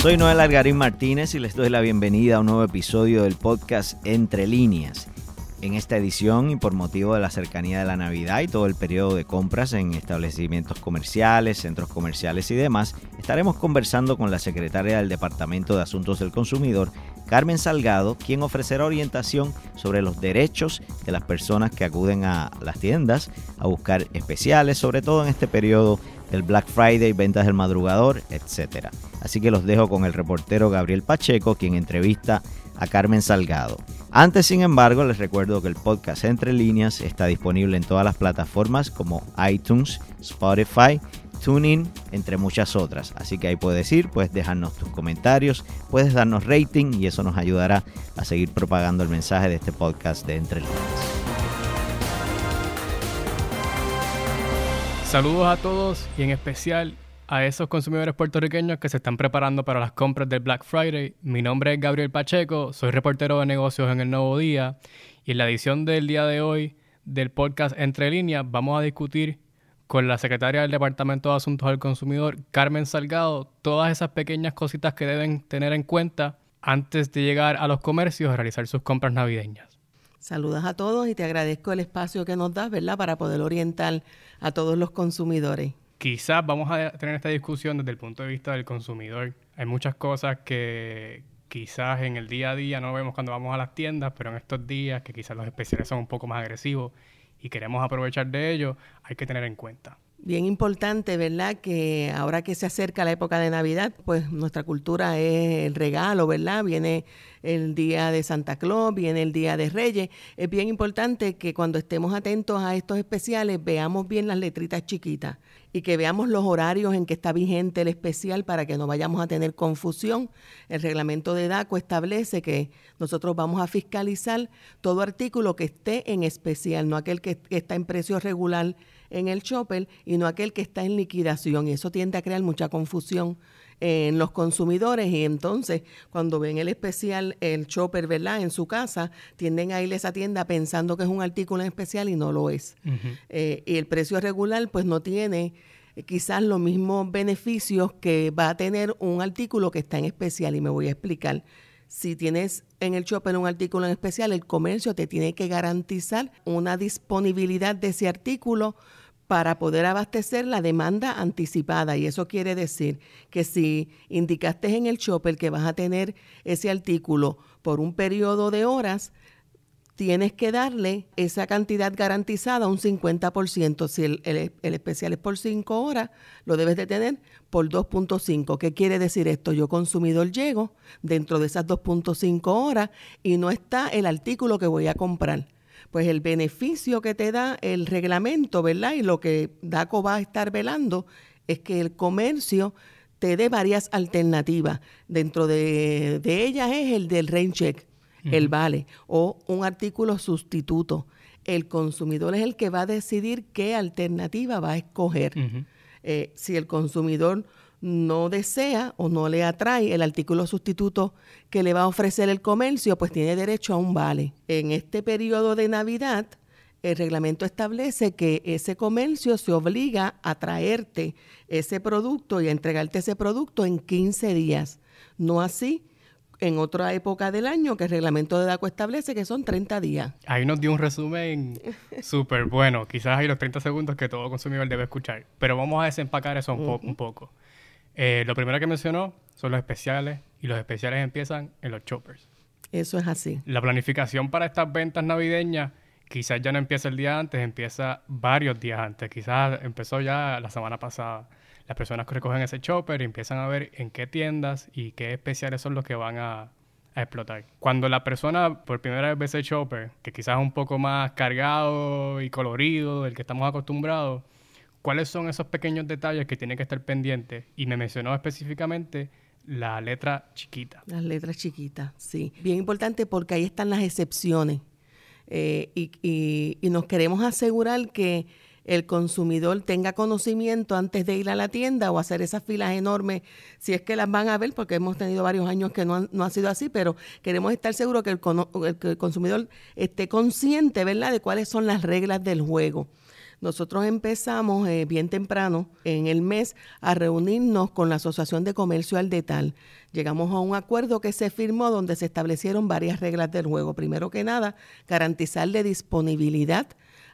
Soy Noel Algarín Martínez y les doy la bienvenida a un nuevo episodio del podcast Entre Líneas. En esta edición y por motivo de la cercanía de la Navidad y todo el periodo de compras en establecimientos comerciales, centros comerciales y demás, estaremos conversando con la secretaria del Departamento de Asuntos del Consumidor, Carmen Salgado, quien ofrecerá orientación sobre los derechos de las personas que acuden a las tiendas a buscar especiales, sobre todo en este periodo del Black Friday, ventas del madrugador, etc. Así que los dejo con el reportero Gabriel Pacheco, quien entrevista a Carmen Salgado. Antes, sin embargo, les recuerdo que el podcast Entre Líneas está disponible en todas las plataformas como iTunes, Spotify, TuneIn, entre muchas otras. Así que ahí puedes ir, puedes dejarnos tus comentarios, puedes darnos rating y eso nos ayudará a seguir propagando el mensaje de este podcast de Entre Líneas. Saludos a todos y en especial a esos consumidores puertorriqueños que se están preparando para las compras del Black Friday. Mi nombre es Gabriel Pacheco, soy reportero de negocios en el Nuevo Día y en la edición del día de hoy del podcast Entre Líneas vamos a discutir con la secretaria del Departamento de Asuntos del Consumidor, Carmen Salgado, todas esas pequeñas cositas que deben tener en cuenta antes de llegar a los comercios a realizar sus compras navideñas. Saludas a todos y te agradezco el espacio que nos das, ¿verdad?, para poder orientar a todos los consumidores. Quizás vamos a tener esta discusión desde el punto de vista del consumidor. Hay muchas cosas que quizás en el día a día no vemos cuando vamos a las tiendas, pero en estos días que quizás los especiales son un poco más agresivos y queremos aprovechar de ello, hay que tener en cuenta. Bien importante, ¿verdad? Que ahora que se acerca la época de Navidad, pues nuestra cultura es el regalo, ¿verdad? Viene el día de Santa Claus, viene el día de Reyes. Es bien importante que cuando estemos atentos a estos especiales veamos bien las letritas chiquitas y que veamos los horarios en que está vigente el especial para que no vayamos a tener confusión. El reglamento de DACO establece que nosotros vamos a fiscalizar todo artículo que esté en especial, no aquel que está en precio regular en el chopper y no aquel que está en liquidación. Y eso tiende a crear mucha confusión en los consumidores y entonces cuando ven el especial, el chopper, ¿verdad? En su casa, tienden a ir a esa tienda pensando que es un artículo en especial y no lo es. Eh, y el precio regular pues no tiene eh, quizás los mismos beneficios que va a tener un artículo que está en especial y me voy a explicar. Si tienes en el shopper un artículo en especial, el comercio te tiene que garantizar una disponibilidad de ese artículo para poder abastecer la demanda anticipada. Y eso quiere decir que si indicaste en el shopper que vas a tener ese artículo por un periodo de horas, tienes que darle esa cantidad garantizada, un 50%. Si el, especial es por 5 horas, lo debes de tener por 2.5. ¿Qué quiere decir esto? Yo consumidor llego dentro de esas 2.5 horas y no está el artículo que voy a comprar pues el beneficio que te da el reglamento, ¿verdad? Y lo que DACO va a estar velando es que el comercio te dé varias alternativas. Dentro de, ellas es el del rain check, el vale, o un artículo sustituto. El consumidor es el que va a decidir qué alternativa va a escoger. Eh, si el consumidor no desea o no le atrae el artículo sustituto que le va a ofrecer el comercio, pues tiene derecho a un vale. En este periodo de Navidad, el reglamento establece que ese comercio se obliga a traerte ese producto y a entregarte ese producto en 15 días. No así en otra época del año que el reglamento de DACO establece que son 30 días. Ahí nos dio un resumen súper bueno. Quizás hay los 30 segundos que todo consumidor debe escuchar. Pero vamos a desempacar eso un poco. Eh, lo primero que mencionó son los especiales y los especiales empiezan en los choppers. Eso es así. La planificación para estas ventas navideñas quizás ya no empieza el día antes, empieza varios días antes. Quizás empezó ya la semana pasada. Las personas que recogen ese chopper y empiezan a ver en qué tiendas y qué especiales son los que van a, a explotar. Cuando la persona por primera vez ve ese chopper, que quizás es un poco más cargado y colorido del que estamos acostumbrados, ¿Cuáles son esos pequeños detalles que tiene que estar pendiente? Y me mencionó específicamente la letra chiquita. Las letras chiquitas, sí. Bien importante porque ahí están las excepciones. Eh, y, nos queremos asegurar que el consumidor tenga conocimiento antes de ir a la tienda o hacer esas filas enormes, si es que las van a ver, porque hemos tenido varios años que no, no ha sido así, pero queremos estar seguros que el, que el consumidor esté consciente, de cuáles son las reglas del juego. Nosotros empezamos eh, bien temprano en el mes a reunirnos con la Asociación de Comercio al Detal. Llegamos a un acuerdo que se firmó donde se establecieron varias reglas del juego. Primero que nada, garantizarle disponibilidad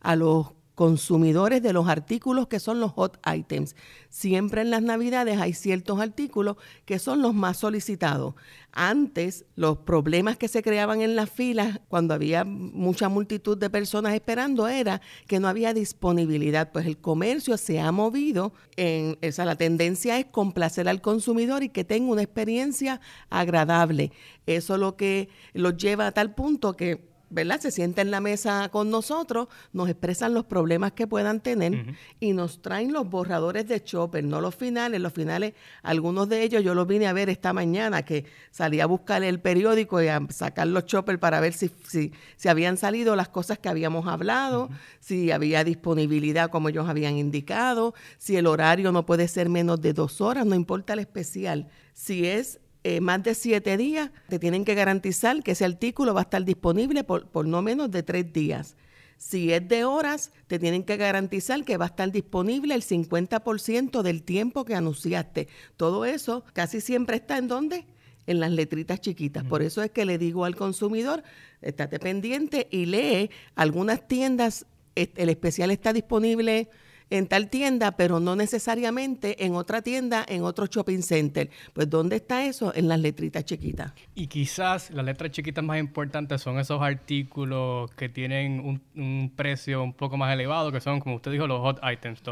a los consumidores de los artículos que son los hot items. Siempre en las navidades hay ciertos artículos que son los más solicitados. Antes, los problemas que se creaban en las filas cuando había mucha multitud de personas esperando era que no había disponibilidad, pues el comercio se ha movido en esa la tendencia es complacer al consumidor y que tenga una experiencia agradable. Eso lo que los lleva a tal punto que ¿verdad? Se sienta en la mesa con nosotros, nos expresan los problemas que puedan tener y nos traen los borradores de Chopper, no los finales. Los finales, algunos de ellos yo los vine a ver esta mañana, que salí a buscar el periódico y a sacar los Chopper para ver si, si, si habían salido las cosas que habíamos hablado, si había disponibilidad como ellos habían indicado, si el horario no puede ser menos de dos horas, no importa el especial. Si es eh, más de siete días, te tienen que garantizar que ese artículo va a estar disponible por, por no menos de tres días. Si es de horas, te tienen que garantizar que va a estar disponible el 50% del tiempo que anunciaste. Todo eso casi siempre está en dónde? En las letritas chiquitas. Por eso es que le digo al consumidor, estate pendiente y lee algunas tiendas, el especial está disponible en tal tienda, pero no necesariamente en otra tienda, en otro shopping center. Pues ¿dónde está eso? En las letritas chiquitas. Y quizás las letras chiquitas más importantes son esos artículos que tienen un, precio un poco más elevado, que son, como usted dijo, los hot items,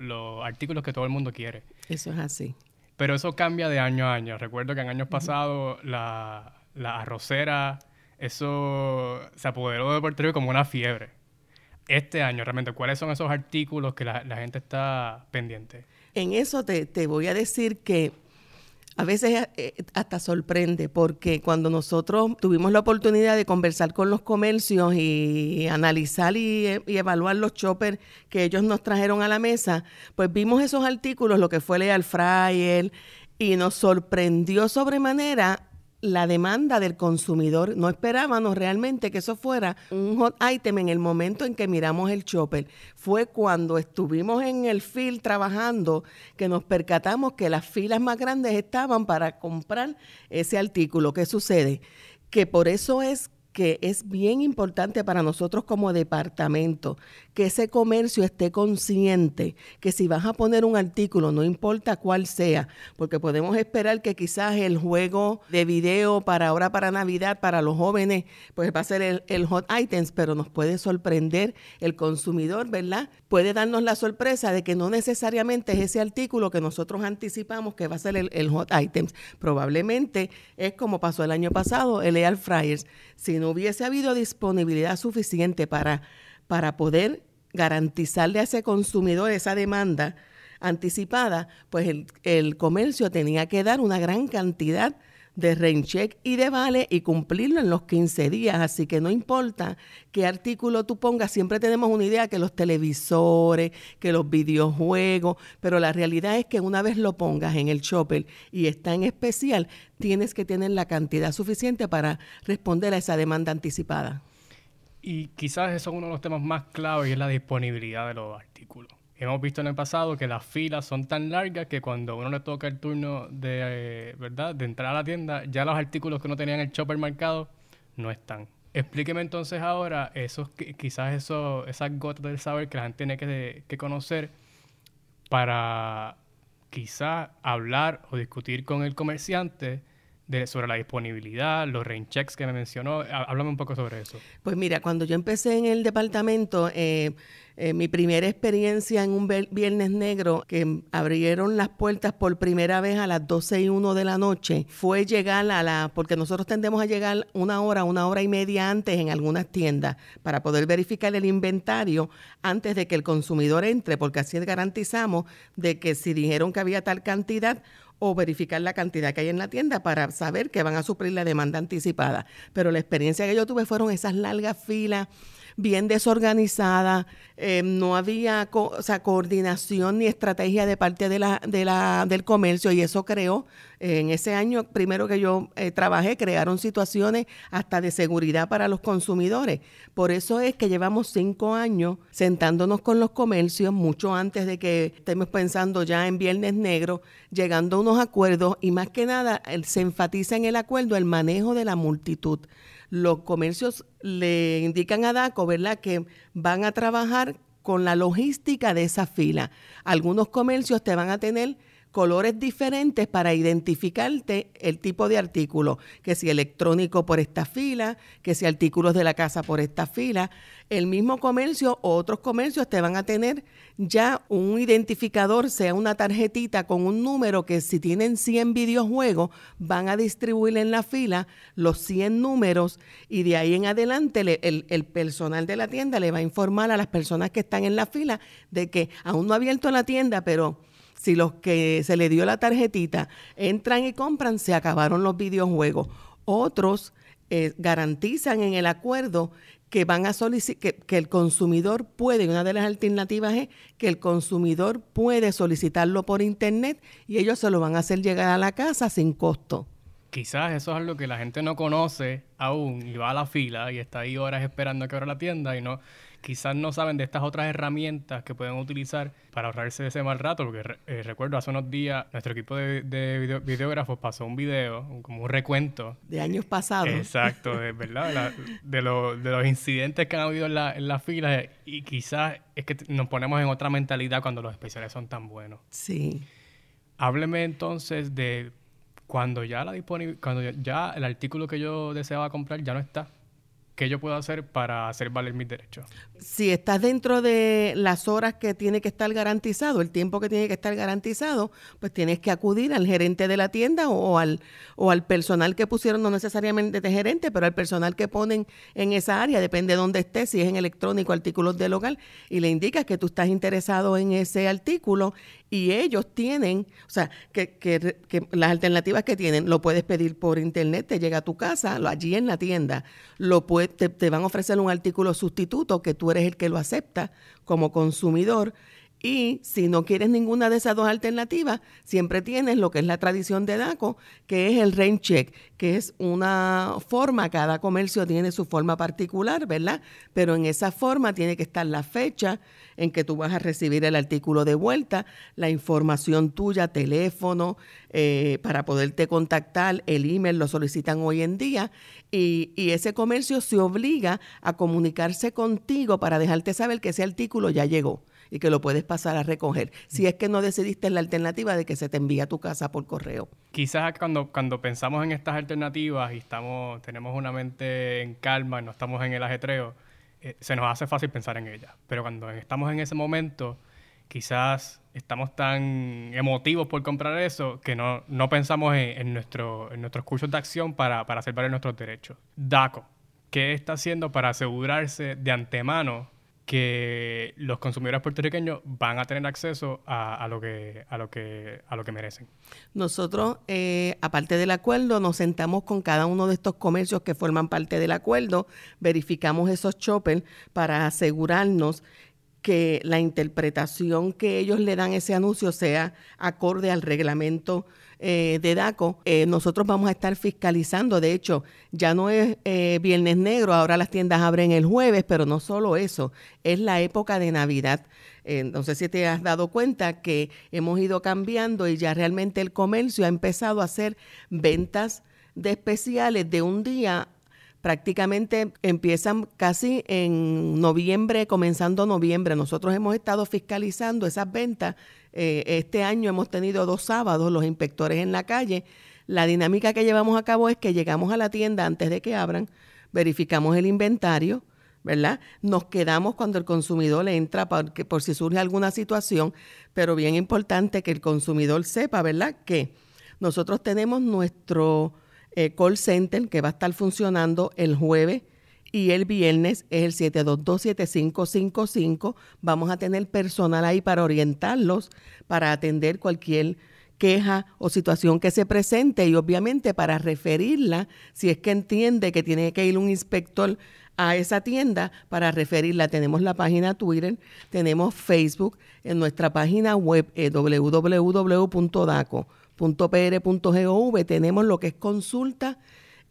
los artículos que todo el mundo quiere. Eso es así. Pero eso cambia de año a año. Recuerdo que en años pasados la, la arrocera, eso se apoderó de Puerto Rico como una fiebre este año realmente? ¿Cuáles son esos artículos que la, gente está pendiente? En eso te, voy a decir que a veces eh, hasta sorprende porque cuando nosotros tuvimos la oportunidad de conversar con los comercios y analizar y, evaluar los choppers que ellos nos trajeron a la mesa, pues vimos esos artículos, lo que fue Air Fryer, y nos sorprendió sobremanera la demanda del consumidor. No esperábamos realmente que eso fuera un hot item en el momento en que miramos el chopper. Fue cuando estuvimos en el field trabajando que nos percatamos que las filas más grandes estaban para comprar ese artículo. ¿Qué sucede? Que por eso es que es bien importante para nosotros como departamento que ese comercio esté consciente que si vas a poner un artículo, no importa cuál sea, porque podemos esperar que quizás el juego de video para ahora para Navidad, para los jóvenes, pues va a ser el, hot items, pero nos puede sorprender el consumidor, ¿verdad? Puede darnos la sorpresa de que no necesariamente es ese artículo que nosotros anticipamos que va a ser el, el hot items. Probablemente es como pasó el año pasado, el Air Fryers. Si no hubiese habido disponibilidad suficiente para para poder garantizarle a ese consumidor esa demanda anticipada, pues el, comercio tenía que dar una gran cantidad rain check y de vale y cumplirlo en los 15 días. Así que no importa qué artículo tú pongas, siempre tenemos una idea que los televisores, que los videojuegos, pero la realidad es que una vez lo pongas en el shopper y está en especial, tienes que tener la cantidad suficiente para responder a esa demanda anticipada. Y quizás eso es uno de los temas más claves y es la disponibilidad de los artículos. Hemos visto en el pasado que las filas son tan largas que cuando uno le toca el turno de, eh, ¿verdad? de entrar a la tienda, ya los artículos que no tenían el shopper marcado no están. Explíqueme entonces ahora esos, quizás eso, esas gotas del saber que la gente tiene que, que conocer para quizás hablar o discutir con el comerciante sobre la disponibilidad, los rain checks que me mencionó. Háblame un poco sobre eso. Pues mira, cuando yo empecé en el departamento, eh, eh, mi primera experiencia en un Viernes Negro, que abrieron las puertas por primera vez a las 12 y 1 de la noche, fue llegar a la, porque nosotros tendemos a llegar una hora, una hora y media antes en algunas tiendas para poder verificar el inventario antes de que el consumidor entre, porque así garantizamos de que si dijeron que había tal cantidad, o verificar la cantidad que hay en la tienda para saber que van a suplir la demanda anticipada. Pero la experiencia que yo tuve fueron esas largas filas bien desorganizada, eh, no había o sea, coordinación ni estrategia de parte de la, de la, del comercio y eso creó, en ese año primero que yo eh, trabajé, crearon situaciones hasta de seguridad para los consumidores. Por eso es que llevamos cinco años sentándonos con los comercios, mucho antes de que estemos pensando ya en Viernes Negro, llegando a unos acuerdos y más que nada se enfatiza en el acuerdo el manejo de la multitud los comercios le indican a DACO, ¿verdad?, que van a trabajar con la logística de esa fila. Algunos comercios te van a tener colores diferentes para identificarte el tipo de artículo, que si electrónico por esta fila, que si artículos de la casa por esta fila. El mismo comercio o otros comercios te van a tener ya un identificador, sea una tarjetita con un número que si tienen 100 videojuegos, van a distribuir en la fila los 100 números y de ahí en adelante el, el personal de la tienda le va a informar a las personas que están en la fila de que aún no ha abierto la tienda, pero si los que se le dio la tarjetita entran y compran, se acabaron los videojuegos. Otros eh, garantizan en el acuerdo que van a solicitar, que, el consumidor puede, una de las alternativas es que el consumidor puede solicitarlo por internet y ellos se lo van a hacer llegar a la casa sin costo. Quizás eso es algo que la gente no conoce aún y va a la fila y está ahí horas esperando a que abra la tienda y no quizás no saben de estas otras herramientas que pueden utilizar para ahorrarse ese mal rato, porque eh, recuerdo hace unos días nuestro equipo de, videógrafos pasó un video, como un recuento. De años pasados. Exacto, de, ¿verdad? De, los incidentes que han habido en la, en la fila y quizás es que nos ponemos en otra mentalidad cuando los especiales son tan buenos. Sí. Hábleme entonces de cuando ya la cuando ya el artículo que yo deseaba comprar ya no está ¿qué yo puedo hacer para hacer valer mis derechos? Si estás dentro de las horas que tiene que estar garantizado, el tiempo que tiene que estar garantizado, pues tienes que acudir al gerente de la tienda o, al, o al personal que pusieron, no necesariamente de gerente, pero al personal que ponen en esa área, depende de dónde estés, si es en electrónico, artículos de local, y le indicas que tú estás interesado en ese artículo y ellos tienen, o sea, que, que, que, las alternativas que tienen, lo puedes pedir por internet, te llega a tu casa, allí en la tienda, lo te, te van a ofrecer un artículo sustituto que tú eres el que lo acepta como consumidor y si no quieres ninguna de esas dos alternativas, siempre tienes lo que es la tradición de DACO, que es el rain check, que es una forma, cada comercio tiene su forma particular, ¿verdad? Pero en esa forma tiene que estar la fecha en que tú vas a recibir el artículo de vuelta, la información tuya, teléfono, eh, para poderte contactar, el email lo solicitan hoy en día, y, y ese comercio se obliga a comunicarse contigo para dejarte saber que ese artículo ya llegó y que lo puedes pasar a recoger. Si es que no decidiste la alternativa de que se te envía a tu casa por correo. Quizás cuando, cuando pensamos en estas alternativas y estamos, tenemos una mente en calma y no estamos en el ajetreo, eh, se nos hace fácil pensar en ellas. Pero cuando estamos en ese momento, quizás estamos tan emotivos por comprar eso que no, no pensamos en, nuestro, en nuestros cursos de acción para, para hacer valer nuestros derechos. DACO, ¿qué está haciendo para asegurarse de antemano que los consumidores puertorriqueños van a tener acceso a, lo, que, a, lo, que, a lo que merecen. Nosotros, eh, aparte del acuerdo, nos sentamos con cada uno de estos comercios que forman parte del acuerdo, verificamos esos choppers para asegurarnos que la interpretación que ellos le dan a ese anuncio sea acorde al reglamento eh, de DACO, eh, nosotros vamos a estar fiscalizando. De hecho, ya no es eh, Viernes Negro, ahora las tiendas abren el jueves, pero no solo eso, es la época de Navidad. no sé si te has dado cuenta que hemos ido cambiando y ya realmente el comercio ha empezado a hacer ventas de especiales de un día prácticamente empiezan casi en noviembre, comenzando noviembre. Nosotros hemos estado fiscalizando esas ventas eh, este año hemos tenido dos sábados los inspectores en la calle. La dinámica que llevamos a cabo es que llegamos a la tienda antes de que abran, verificamos el inventario, ¿verdad? Nos quedamos cuando el consumidor le entra porque, por si surge alguna situación, pero bien importante que el consumidor sepa, ¿verdad? Que nosotros tenemos nuestro eh, call center que va a estar funcionando el jueves y el viernes es el 722-7555. Vamos a tener personal ahí para orientarlos, para atender cualquier queja o situación que se presente y obviamente para referirla si es que entiende que tiene que ir un inspector a esa tienda para referirla. Tenemos la página Twitter, tenemos Facebook, en nuestra página web eh, www.daco.pr.gov tenemos lo que es consulta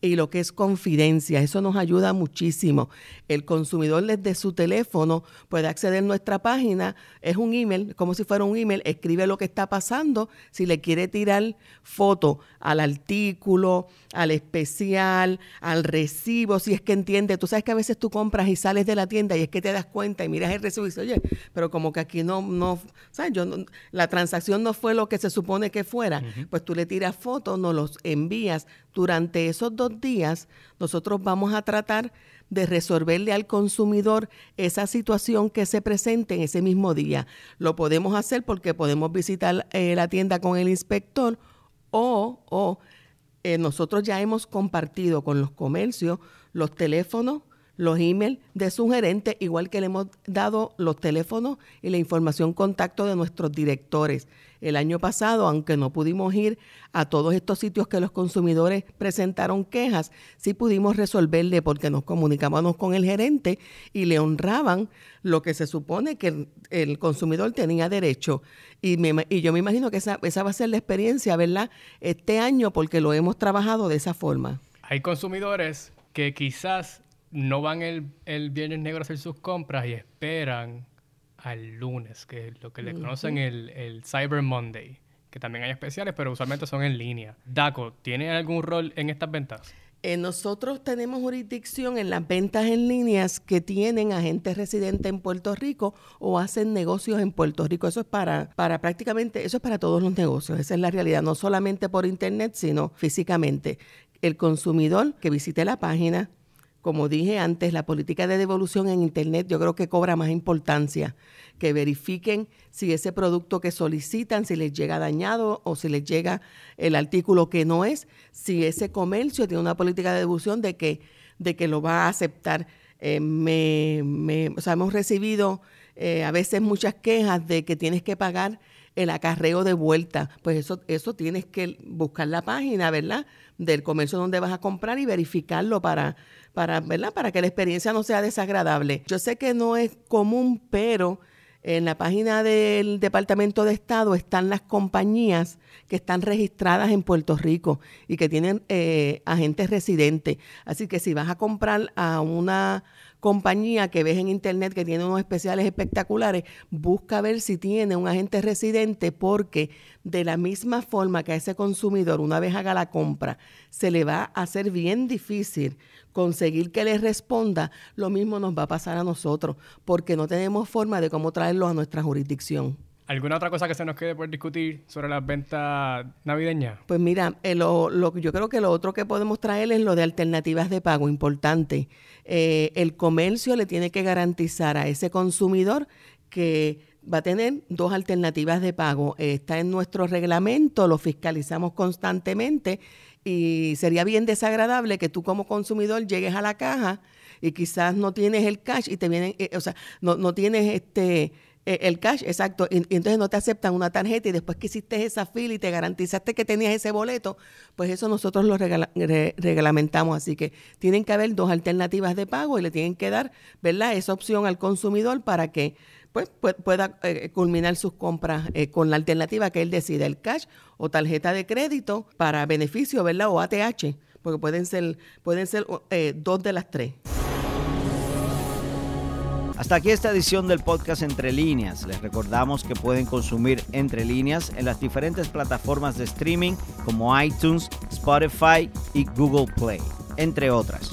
y lo que es confidencia. Eso nos ayuda muchísimo. El consumidor desde su teléfono puede acceder a nuestra página, es un email, como si fuera un email, escribe lo que está pasando, si le quiere tirar foto al artículo, al especial, al recibo, si es que entiende. Tú sabes que a veces tú compras y sales de la tienda y es que te das cuenta y miras el recibo y dices, oye, pero como que aquí no, no, ¿sabes? Yo la transacción no fue lo que se supone que fuera. Pues tú le tiras fotos, nos los envías. Durante esos dos días, nosotros vamos a tratar de resolverle al consumidor esa situación que se presente en ese mismo día. Lo podemos hacer porque podemos visitar eh, la tienda con el inspector o, o eh, nosotros ya hemos compartido con los comercios los teléfonos, los emails de su gerente, igual que le hemos dado los teléfonos y la información contacto de nuestros directores. El año pasado, aunque no pudimos ir a todos estos sitios que los consumidores presentaron quejas, sí pudimos resolverle porque nos comunicábamos con el gerente y le honraban lo que se supone que el, consumidor tenía derecho. Y, y, yo me imagino que esa, esa va a ser la experiencia, ¿verdad? Este año porque lo hemos trabajado de esa forma. Hay consumidores que quizás no van el, el viernes negro a hacer sus compras y esperan al lunes, que es lo que le conocen el, el Cyber Monday, que también hay especiales, pero usualmente son en línea. DACO, ¿tiene algún rol en estas ventas? Eh, nosotros tenemos jurisdicción en las ventas en líneas que tienen agentes residentes en Puerto Rico o hacen negocios en Puerto Rico. Eso es para, para prácticamente, eso es para todos los negocios. Esa es la realidad, no solamente por internet, sino físicamente. El consumidor que visite la página, como dije antes, la política de devolución en Internet yo creo que cobra más importancia, que verifiquen si ese producto que solicitan, si les llega dañado o si les llega el artículo que no es, si ese comercio tiene una política de devolución de que, de que lo va a aceptar. Eh, me, me, o sea, hemos recibido eh, a veces muchas quejas de que tienes que pagar el acarreo de vuelta. Pues eso, eso tienes que buscar la página, ¿verdad? Del comercio donde vas a comprar y verificarlo para para, ¿verdad? para que la experiencia no sea desagradable. Yo sé que no es común, pero en la página del Departamento de Estado están las compañías que están registradas en Puerto Rico y que tienen eh, agentes residentes. Así que si vas a comprar a una compañía que ves en internet que tiene unos especiales espectaculares, busca ver si tiene un agente residente porque de la misma forma que a ese consumidor una vez haga la compra se le va a hacer bien difícil conseguir que le responda, lo mismo nos va a pasar a nosotros porque no tenemos forma de cómo traerlo a nuestra jurisdicción. ¿Alguna otra cosa que se nos quede por discutir sobre las ventas navideñas? Pues mira, eh, lo, lo, yo creo que lo otro que podemos traer es lo de alternativas de pago, importante. Eh, el comercio le tiene que garantizar a ese consumidor que va a tener dos alternativas de pago. está en nuestro reglamento, lo fiscalizamos constantemente y sería bien desagradable que tú como consumidor llegues a la caja y quizás no tienes el cash y te vienen, eh, o sea, no, no tienes este eh, el cash, exacto. Y, entonces no te aceptan una tarjeta y después que hiciste esa fila y te garantizaste que tenías ese boleto, pues eso nosotros lo reglamentamos. Así que tienen que haber dos alternativas de pago y le tienen que dar, ¿verdad? Esa opción al consumidor para que pues pueda eh, culminar sus compras eh, con la alternativa que él decida, el cash o tarjeta de crédito para beneficio, ¿verdad? O ATH, porque pueden ser, pueden ser dos de las tres. Hasta aquí esta edición del podcast Entre Líneas. Les recordamos que pueden consumir Entre Líneas en las diferentes plataformas de streaming como iTunes, Spotify y Google Play, entre otras.